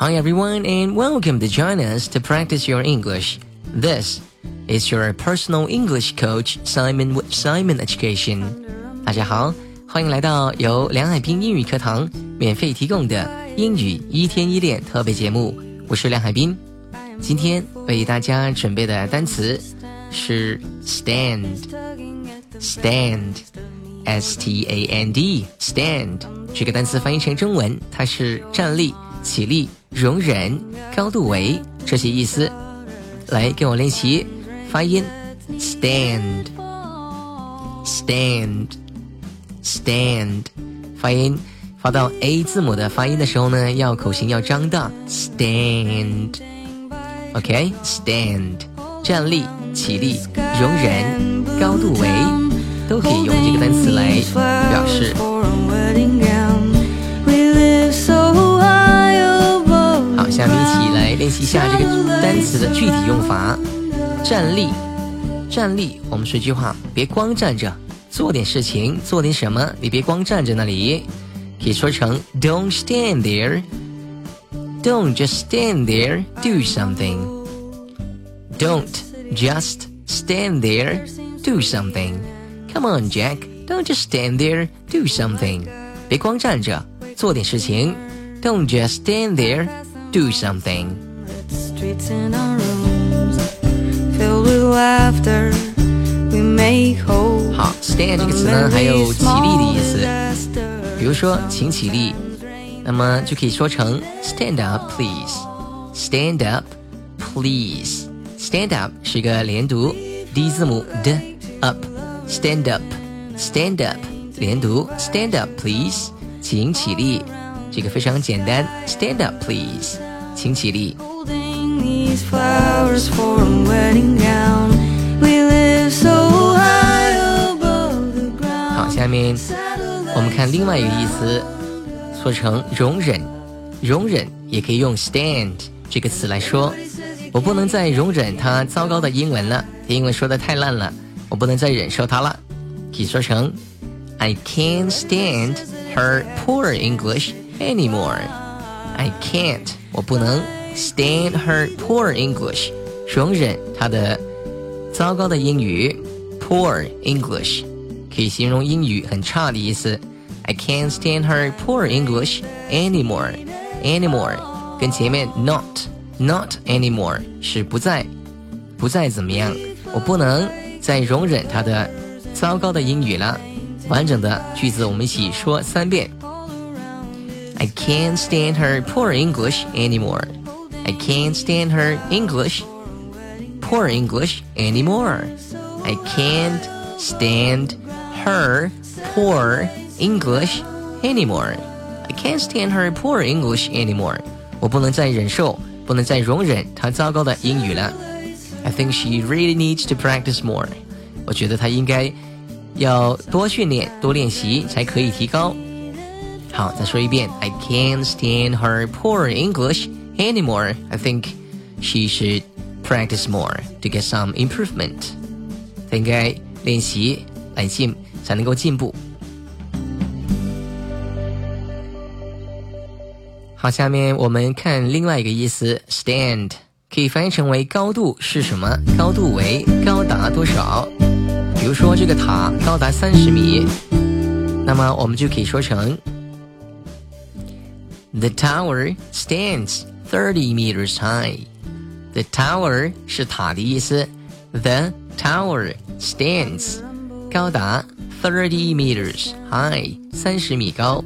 Hi everyone and welcome to join us to practice your English. This is your personal English coach Simon with Simon Education. 大家好，欢迎来到由梁海滨英语课堂免费提供的英语一天一练特别节目。我是梁海滨，今天为大家准备的单词是 stand，stand，s t a n d，stand 这个单词翻译成中文，它是站立、起立。 容忍、高度为这些意思，来跟我练习发音。stand，stand，stand，发音。发到 a 字母的发音的时候呢，要口型要张大。stand，OK，stand，站立、起立、容忍、高度为，都可以用这个单词来表示。下这个单词的具体用法。站立，站立。我们说一句话：别光站着，做点事情，做点什么。你别光站在那里。可以说成：Don't stand there. Don't just stand there. Do something. Don't just stand there. Do something. Come on, Jack. Don't just stand there. Do something. 别光站着，做点事情。Don't just stand there. do something. We 好，stand 这个词呢，还有起立的意思。比如说，请起立，那么就可以说成 stand up please。stand up please。stand up 是一个连读，d 字母 d up。stand up stand up 连读，stand up please，请起立。这个非常简单，Stand up, please，请起立。好，下面我们看另外一个意思，说成容忍，容忍也可以用 stand 这个词来说。我不能再容忍他糟糕的英文了，英文说的太烂了，我不能再忍受他了，可以说成 I can't stand her poor English。anymore. I can't，我不能 stand her poor English，容忍她的糟糕的英语。Poor English 可以形容英语很差的意思。I can't stand her poor English anymore. Anymore 跟前面 not not anymore 是不再不再怎么样，我不能再容忍她的糟糕的英语了。完整的句子我们一起说三遍。I can't stand her poor English anymore. I can't stand her English, poor English anymore. I can't stand her poor English anymore. I can't stand her poor English anymore. 我不能再忍受，不能再容忍她糟糕的英语了。I think she really needs to practice more. 我觉得她应该要多训练、多练习，才可以提高。好，再说一遍，I can't stand her poor English anymore. I think she should practice more to get some improvement. 她应该练习来进，才能够进步。好，下面我们看另外一个意思，stand 可以翻译成为高度是什么？高度为高达多少？比如说这个塔高达三十米，那么我们就可以说成。The tower stands thirty meters high. The tower 是塔的意思。The tower stands 高达 thirty meters high 三十米高。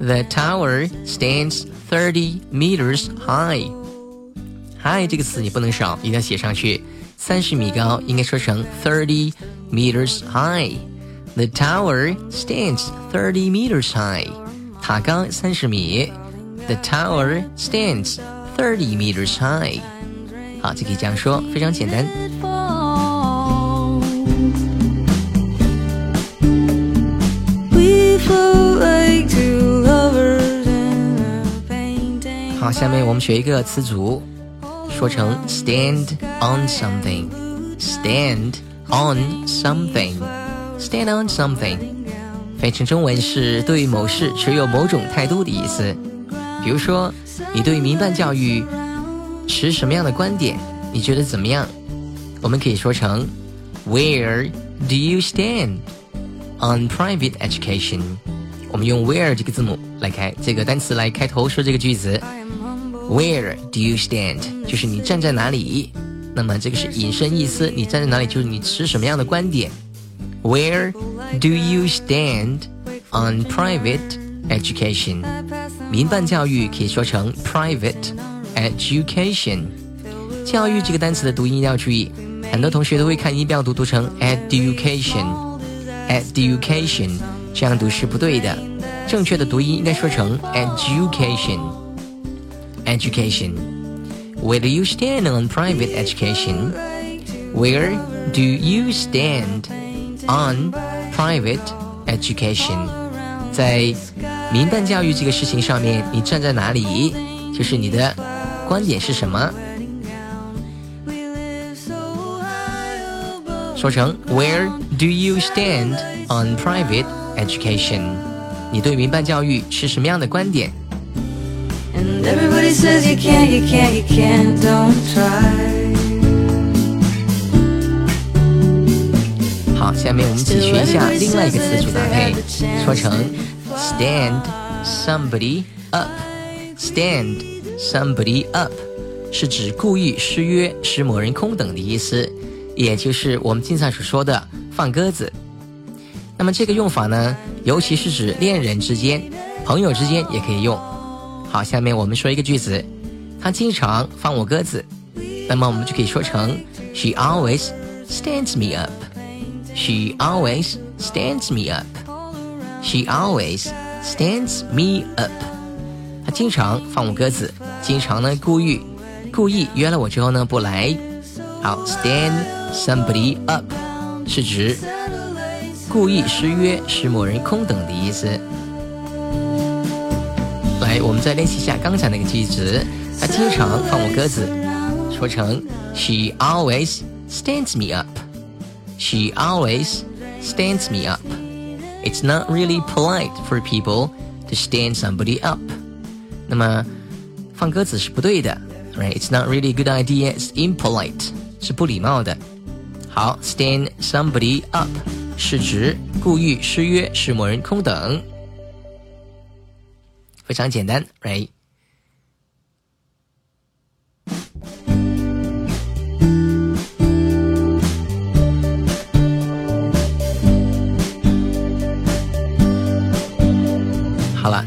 The tower stands thirty meters high. High 这个词你不能少，一定要写上去。三十米高应该说成 thirty meters high. The tower stands thirty meters high. 塔高三十米 ，The tower stands thirty meters high。好，就可以这样说，非常简单。好，下面我们学一个词组，说成 stand on something，stand on something，stand on something。翻译成中文是对某事持有某种态度的意思。 比如说你对民办教育持什么样的观点？你觉得怎么样？我们可以说成 Where do you stand on private education？我们用 Where 这个字母来开这个单词来开头说这个句子。Where do you stand？就是你站在哪里？那么这个是引申意思，你站在哪里就是你持什么样的观点。Where do you stand on private education？民办教育可以说成 private education。教育这个单词的读音要注意，很多同学都会看音标读读成 education，education 这样读是不对的，正确的读音应该说成 education，education。Where do you stand on private education? Where do you stand on private education? 在民办教育这个事情上面，你站在哪里？就是你的观点是什么？说成 Where do you stand on private education？你对民办教育是什么样的观点？And everybody says you can't, you can't, you can't, don't try. 好，下面我们一起学一下另外一个词组搭配，说成 stand somebody up。stand somebody up 是指故意失约，使某人空等的意思。也就是我们经常所说的放鸽子。那么这个用法呢，尤其是指恋人之间、朋友之间也可以用。好，下面我们说一个句子，他经常放我鸽子。那么我们就可以说成：She always stands me up. She always stands me up. She always stands me up. 他经常放我鸽子，经常呢故意故意约了我之后呢不来。好，stand。Somebody up 是指故意失约，使某人空等的意思。来，我们再练习一下刚才那个句子。他经常放我鸽子，说成 She always stands me up. She always stands me up. It's not really polite for people to stand somebody up. 那么放鸽子是不对的，right? It's not really a good idea. It's impolite. 是不礼貌的。好，stand somebody up 是指故意失约，使某人空等，非常简单，right？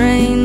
rain